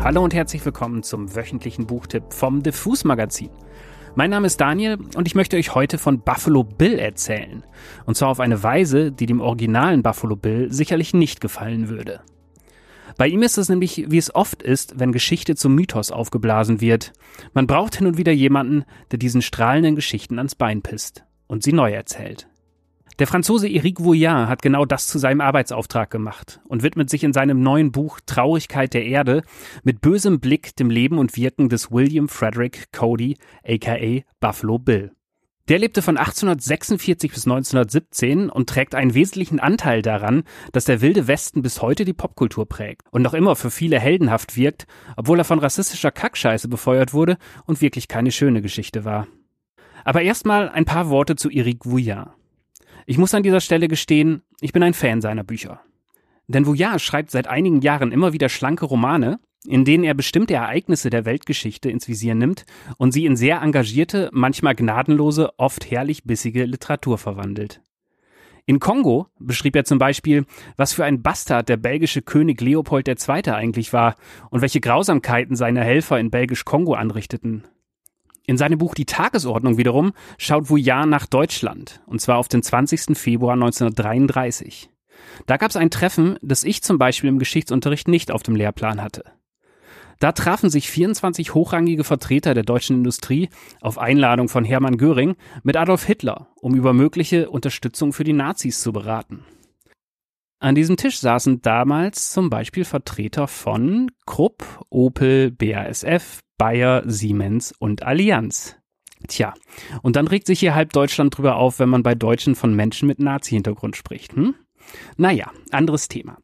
Hallo und herzlich willkommen zum wöchentlichen Buchtipp vom Diffus Magazin. Mein Name ist Daniel und ich möchte euch heute von Buffalo Bill erzählen. Und zwar auf eine Weise, die dem originalen Buffalo Bill sicherlich nicht gefallen würde. Bei ihm ist es nämlich, wie es oft ist, wenn Geschichte zum Mythos aufgeblasen wird. Man braucht hin und wieder jemanden, der diesen strahlenden Geschichten ans Bein pisst und sie neu erzählt. Der Franzose Eric Vouillard hat genau das zu seinem Arbeitsauftrag gemacht und widmet sich in seinem neuen Buch Traurigkeit der Erde mit bösem Blick dem Leben und Wirken des William Frederick Cody, aka Buffalo Bill. Der lebte von 1846 bis 1917 und trägt einen wesentlichen Anteil daran, dass der wilde Westen bis heute die Popkultur prägt und noch immer für viele heldenhaft wirkt, obwohl er von rassistischer Kackscheiße befeuert wurde und wirklich keine schöne Geschichte war. Aber erstmal ein paar Worte zu Eric Vouillard. Ich muss an dieser Stelle gestehen, ich bin ein Fan seiner Bücher. Denn Vouillard schreibt seit einigen Jahren immer wieder schlanke Romane, in denen er bestimmte Ereignisse der Weltgeschichte ins Visier nimmt und sie in sehr engagierte, manchmal gnadenlose, oft herrlich bissige Literatur verwandelt. In Kongo beschrieb er zum Beispiel, was für ein Bastard der belgische König Leopold II. eigentlich war und welche Grausamkeiten seine Helfer in Belgisch-Kongo anrichteten. In seinem Buch Die Tagesordnung wiederum schaut Vouillard nach Deutschland, und zwar auf den 20. Februar 1933. Da gab es ein Treffen, das ich zum Beispiel im Geschichtsunterricht nicht auf dem Lehrplan hatte. Da trafen sich 24 hochrangige Vertreter der deutschen Industrie auf Einladung von Hermann Göring mit Adolf Hitler, um über mögliche Unterstützung für die Nazis zu beraten. An diesem Tisch saßen damals zum Beispiel Vertreter von Krupp, Opel, BASF, Bayer, Siemens und Allianz. Tja, und dann regt sich hier halb Deutschland drüber auf, wenn man bei Deutschen von Menschen mit Nazi-Hintergrund spricht, hm? Naja, anderes Thema.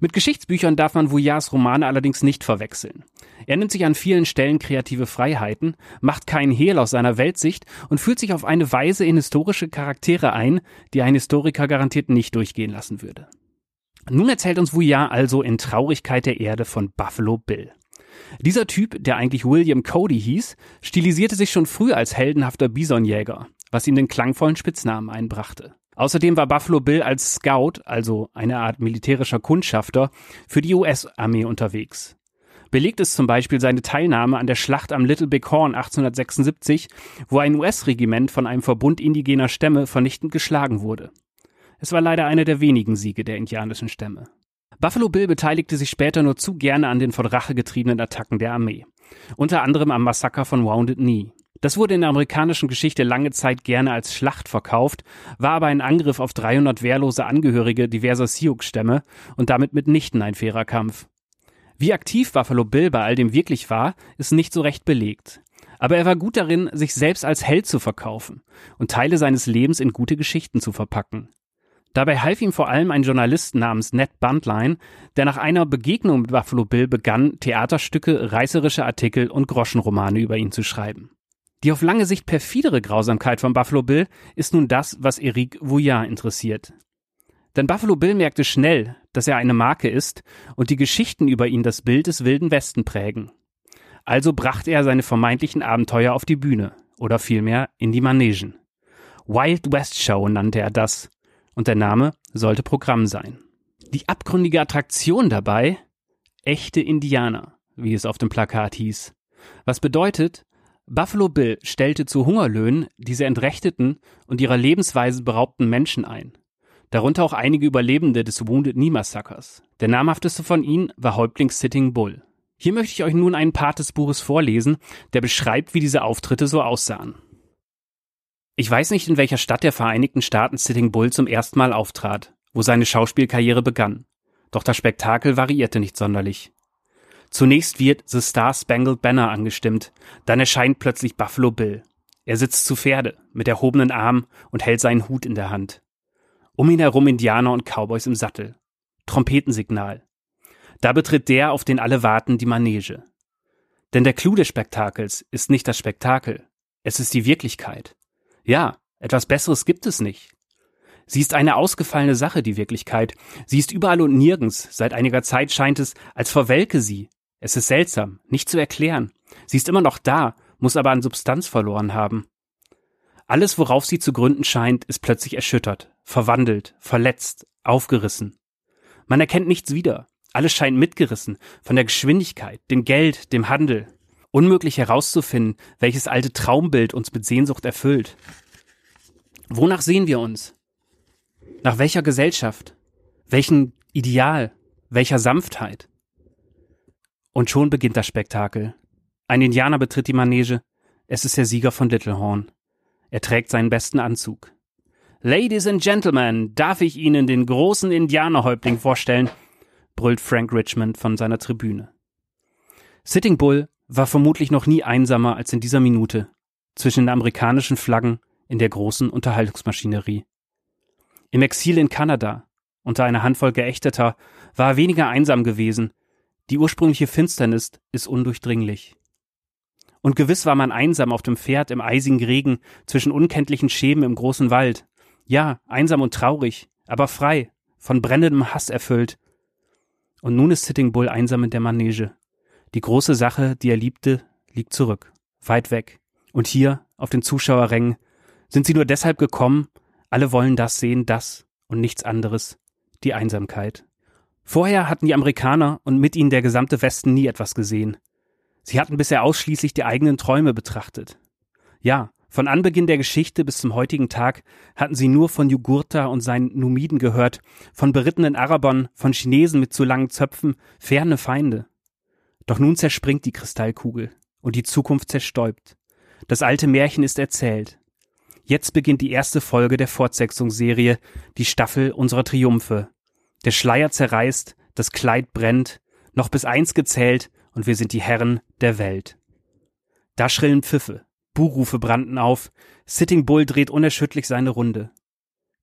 Mit Geschichtsbüchern darf man Vouillards Romane allerdings nicht verwechseln. Er nimmt sich an vielen Stellen kreative Freiheiten, macht keinen Hehl aus seiner Weltsicht und fühlt sich auf eine Weise in historische Charaktere ein, die ein Historiker garantiert nicht durchgehen lassen würde. Nun erzählt uns Vouillard also in Traurigkeit der Erde von Buffalo Bill. Dieser Typ, der eigentlich William Cody hieß, stilisierte sich schon früh als heldenhafter Bisonjäger, was ihm den klangvollen Spitznamen einbrachte. Außerdem war Buffalo Bill als Scout, also eine Art militärischer Kundschafter, für die US-Armee unterwegs. Belegt ist zum Beispiel seine Teilnahme an der Schlacht am Little Big Horn 1876, wo ein US-Regiment von einem Verbund indigener Stämme vernichtend geschlagen wurde. Es war leider einer der wenigen Siege der indianischen Stämme. Buffalo Bill beteiligte sich später nur zu gerne an den von Rache getriebenen Attacken der Armee. Unter anderem am Massaker von Wounded Knee. Das wurde in der amerikanischen Geschichte lange Zeit gerne als Schlacht verkauft, war aber ein Angriff auf 300 wehrlose Angehörige diverser Sioux-Stämme und damit mitnichten ein fairer Kampf. Wie aktiv Buffalo Bill bei all dem wirklich war, ist nicht so recht belegt. Aber er war gut darin, sich selbst als Held zu verkaufen und Teile seines Lebens in gute Geschichten zu verpacken. Dabei half ihm vor allem ein Journalist namens Ned Buntline, der nach einer Begegnung mit Buffalo Bill begann, Theaterstücke, reißerische Artikel und Groschenromane über ihn zu schreiben. Die auf lange Sicht perfidere Grausamkeit von Buffalo Bill ist nun das, was Eric Vouillard interessiert. Denn Buffalo Bill merkte schnell, dass er eine Marke ist und die Geschichten über ihn das Bild des wilden Westen prägen. Also brachte er seine vermeintlichen Abenteuer auf die Bühne oder vielmehr in die Manegen. Wild West Show nannte er das und der Name sollte Programm sein. Die abgründige Attraktion dabei echte Indianer, wie es auf dem Plakat hieß. Was bedeutet, Buffalo Bill stellte zu Hungerlöhnen diese entrechteten und ihrer Lebensweise beraubten Menschen ein. Darunter auch einige Überlebende des Wounded Knee Massakers. Der namhafteste von ihnen war Häuptling Sitting Bull. Hier möchte ich euch nun einen Part des Buches vorlesen, der beschreibt, wie diese Auftritte so aussahen. Ich weiß nicht, in welcher Stadt der Vereinigten Staaten Sitting Bull zum ersten Mal auftrat, wo seine Schauspielkarriere begann. Doch das Spektakel variierte nicht sonderlich. Zunächst wird The Star Spangled Banner angestimmt, dann erscheint plötzlich Buffalo Bill. Er sitzt zu Pferde, mit erhobenen Armen und hält seinen Hut in der Hand. Um ihn herum Indianer und Cowboys im Sattel. Trompetensignal. Da betritt der, auf den alle warten, die Manege. Denn der Clou des Spektakels ist nicht das Spektakel, es ist die Wirklichkeit. Ja, etwas Besseres gibt es nicht. Sie ist eine ausgefallene Sache, die Wirklichkeit. Sie ist überall und nirgends. Seit einiger Zeit scheint es, als verwelke sie, es ist seltsam, nicht zu erklären. Sie ist immer noch da, muss aber an Substanz verloren haben. Alles, worauf sie zu gründen scheint, ist plötzlich erschüttert, verwandelt, verletzt, aufgerissen. Man erkennt nichts wieder. Alles scheint mitgerissen von der Geschwindigkeit, dem Geld, dem Handel. Unmöglich herauszufinden, welches alte Traumbild uns mit Sehnsucht erfüllt. Wonach sehen wir uns? Nach welcher Gesellschaft? Welchen Ideal? Welcher Sanftheit? Und schon beginnt das Spektakel. Ein Indianer betritt die Manege. Es ist der Sieger von Littlehorn. Er trägt seinen besten Anzug. Ladies and Gentlemen, darf ich Ihnen den großen Indianerhäuptling vorstellen? brüllt Frank Richmond von seiner Tribüne. Sitting Bull war vermutlich noch nie einsamer als in dieser Minute zwischen den amerikanischen Flaggen in der großen Unterhaltungsmaschinerie. Im Exil in Kanada, unter einer Handvoll Geächteter, war er weniger einsam gewesen. Die ursprüngliche Finsternis ist undurchdringlich. Und gewiss war man einsam auf dem Pferd im eisigen Regen zwischen unkenntlichen Schäben im großen Wald. Ja, einsam und traurig, aber frei, von brennendem Hass erfüllt. Und nun ist Sitting Bull einsam in der Manege. Die große Sache, die er liebte, liegt zurück, weit weg. Und hier, auf den Zuschauerrängen, sind sie nur deshalb gekommen, alle wollen das sehen, das und nichts anderes, die Einsamkeit. Vorher hatten die Amerikaner und mit ihnen der gesamte Westen nie etwas gesehen. Sie hatten bisher ausschließlich die eigenen Träume betrachtet. Ja, von Anbeginn der Geschichte bis zum heutigen Tag hatten sie nur von Jugurtha und seinen Numiden gehört, von berittenen Arabern, von Chinesen mit zu langen Zöpfen, ferne Feinde. Doch nun zerspringt die Kristallkugel und die Zukunft zerstäubt. Das alte Märchen ist erzählt. Jetzt beginnt die erste Folge der Fortsetzungsserie, die Staffel unserer Triumphe. Der Schleier zerreißt, das Kleid brennt, noch bis eins gezählt und wir sind die Herren der Welt. Da schrillen Pfiffe, Buhrufe brannten auf, Sitting Bull dreht unerschütterlich seine Runde.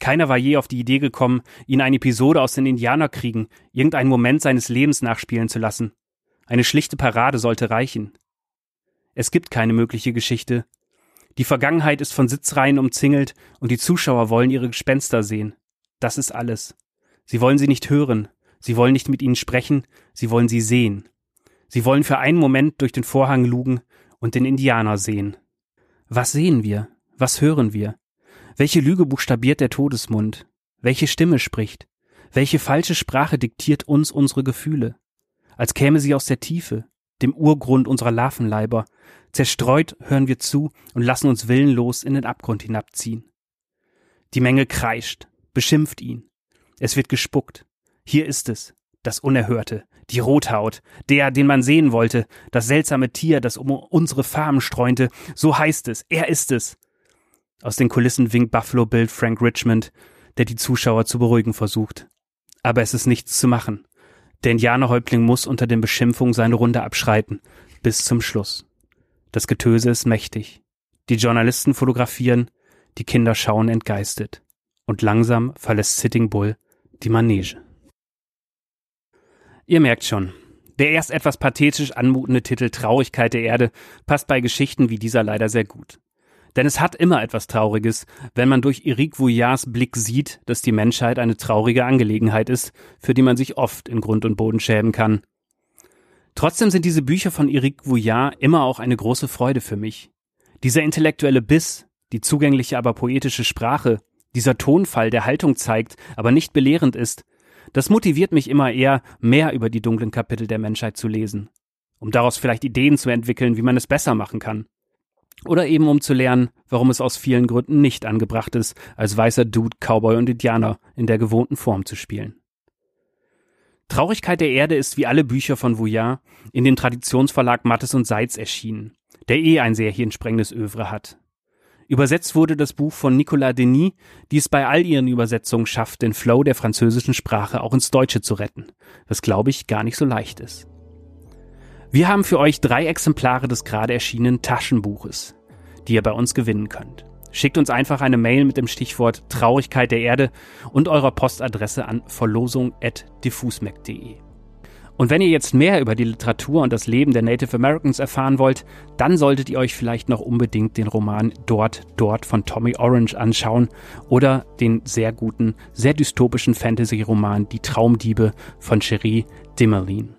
Keiner war je auf die Idee gekommen, ihn eine Episode aus den Indianerkriegen, irgendeinen Moment seines Lebens nachspielen zu lassen. Eine schlichte Parade sollte reichen. Es gibt keine mögliche Geschichte. Die Vergangenheit ist von Sitzreihen umzingelt und die Zuschauer wollen ihre Gespenster sehen. Das ist alles. Sie wollen sie nicht hören, sie wollen nicht mit ihnen sprechen, sie wollen sie sehen. Sie wollen für einen Moment durch den Vorhang lugen und den Indianer sehen. Was sehen wir? Was hören wir? Welche Lüge buchstabiert der Todesmund? Welche Stimme spricht? Welche falsche Sprache diktiert uns unsere Gefühle? Als käme sie aus der Tiefe, dem Urgrund unserer Larvenleiber. Zerstreut hören wir zu und lassen uns willenlos in den Abgrund hinabziehen. Die Menge kreischt, beschimpft ihn. Es wird gespuckt. Hier ist es, das Unerhörte, die Rothaut, der, den man sehen wollte, das seltsame Tier, das um unsere Farben streunte, so heißt es, er ist es. Aus den Kulissen winkt Buffalo Bill Frank Richmond, der die Zuschauer zu beruhigen versucht. Aber es ist nichts zu machen. Der Indianerhäuptling muss unter den Beschimpfungen seine Runde abschreiten, bis zum Schluss. Das Getöse ist mächtig. Die Journalisten fotografieren, die Kinder schauen entgeistet. Und langsam verlässt Sitting Bull die Manege. Ihr merkt schon, der erst etwas pathetisch anmutende Titel Traurigkeit der Erde passt bei Geschichten wie dieser leider sehr gut. Denn es hat immer etwas Trauriges, wenn man durch Eric Vouillards Blick sieht, dass die Menschheit eine traurige Angelegenheit ist, für die man sich oft in Grund und Boden schämen kann. Trotzdem sind diese Bücher von Eric Vouillard immer auch eine große Freude für mich. Dieser intellektuelle Biss, die zugängliche aber poetische Sprache, dieser Tonfall, der Haltung zeigt, aber nicht belehrend ist, das motiviert mich immer eher, mehr über die dunklen Kapitel der Menschheit zu lesen, um daraus vielleicht Ideen zu entwickeln, wie man es besser machen kann. Oder eben um zu lernen, warum es aus vielen Gründen nicht angebracht ist, als weißer Dude, Cowboy und Indianer in der gewohnten Form zu spielen. Traurigkeit der Erde ist wie alle Bücher von Vouillard in dem Traditionsverlag Mattes und Seitz erschienen, der eh ein sehr hirnsprengendes Övre hat. Übersetzt wurde das Buch von Nicolas Denis, die es bei all ihren Übersetzungen schafft, den Flow der französischen Sprache auch ins Deutsche zu retten, was glaube ich gar nicht so leicht ist. Wir haben für euch drei Exemplare des gerade erschienenen Taschenbuches, die ihr bei uns gewinnen könnt. Schickt uns einfach eine Mail mit dem Stichwort Traurigkeit der Erde und eurer Postadresse an verlosung.diffusmac.de. Und wenn ihr jetzt mehr über die Literatur und das Leben der Native Americans erfahren wollt, dann solltet ihr euch vielleicht noch unbedingt den Roman Dort, Dort von Tommy Orange anschauen oder den sehr guten, sehr dystopischen Fantasy-Roman Die Traumdiebe von Cherie Dimmerlin.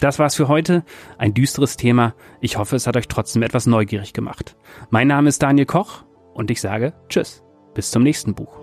Das war's für heute. Ein düsteres Thema. Ich hoffe, es hat euch trotzdem etwas neugierig gemacht. Mein Name ist Daniel Koch und ich sage Tschüss. Bis zum nächsten Buch.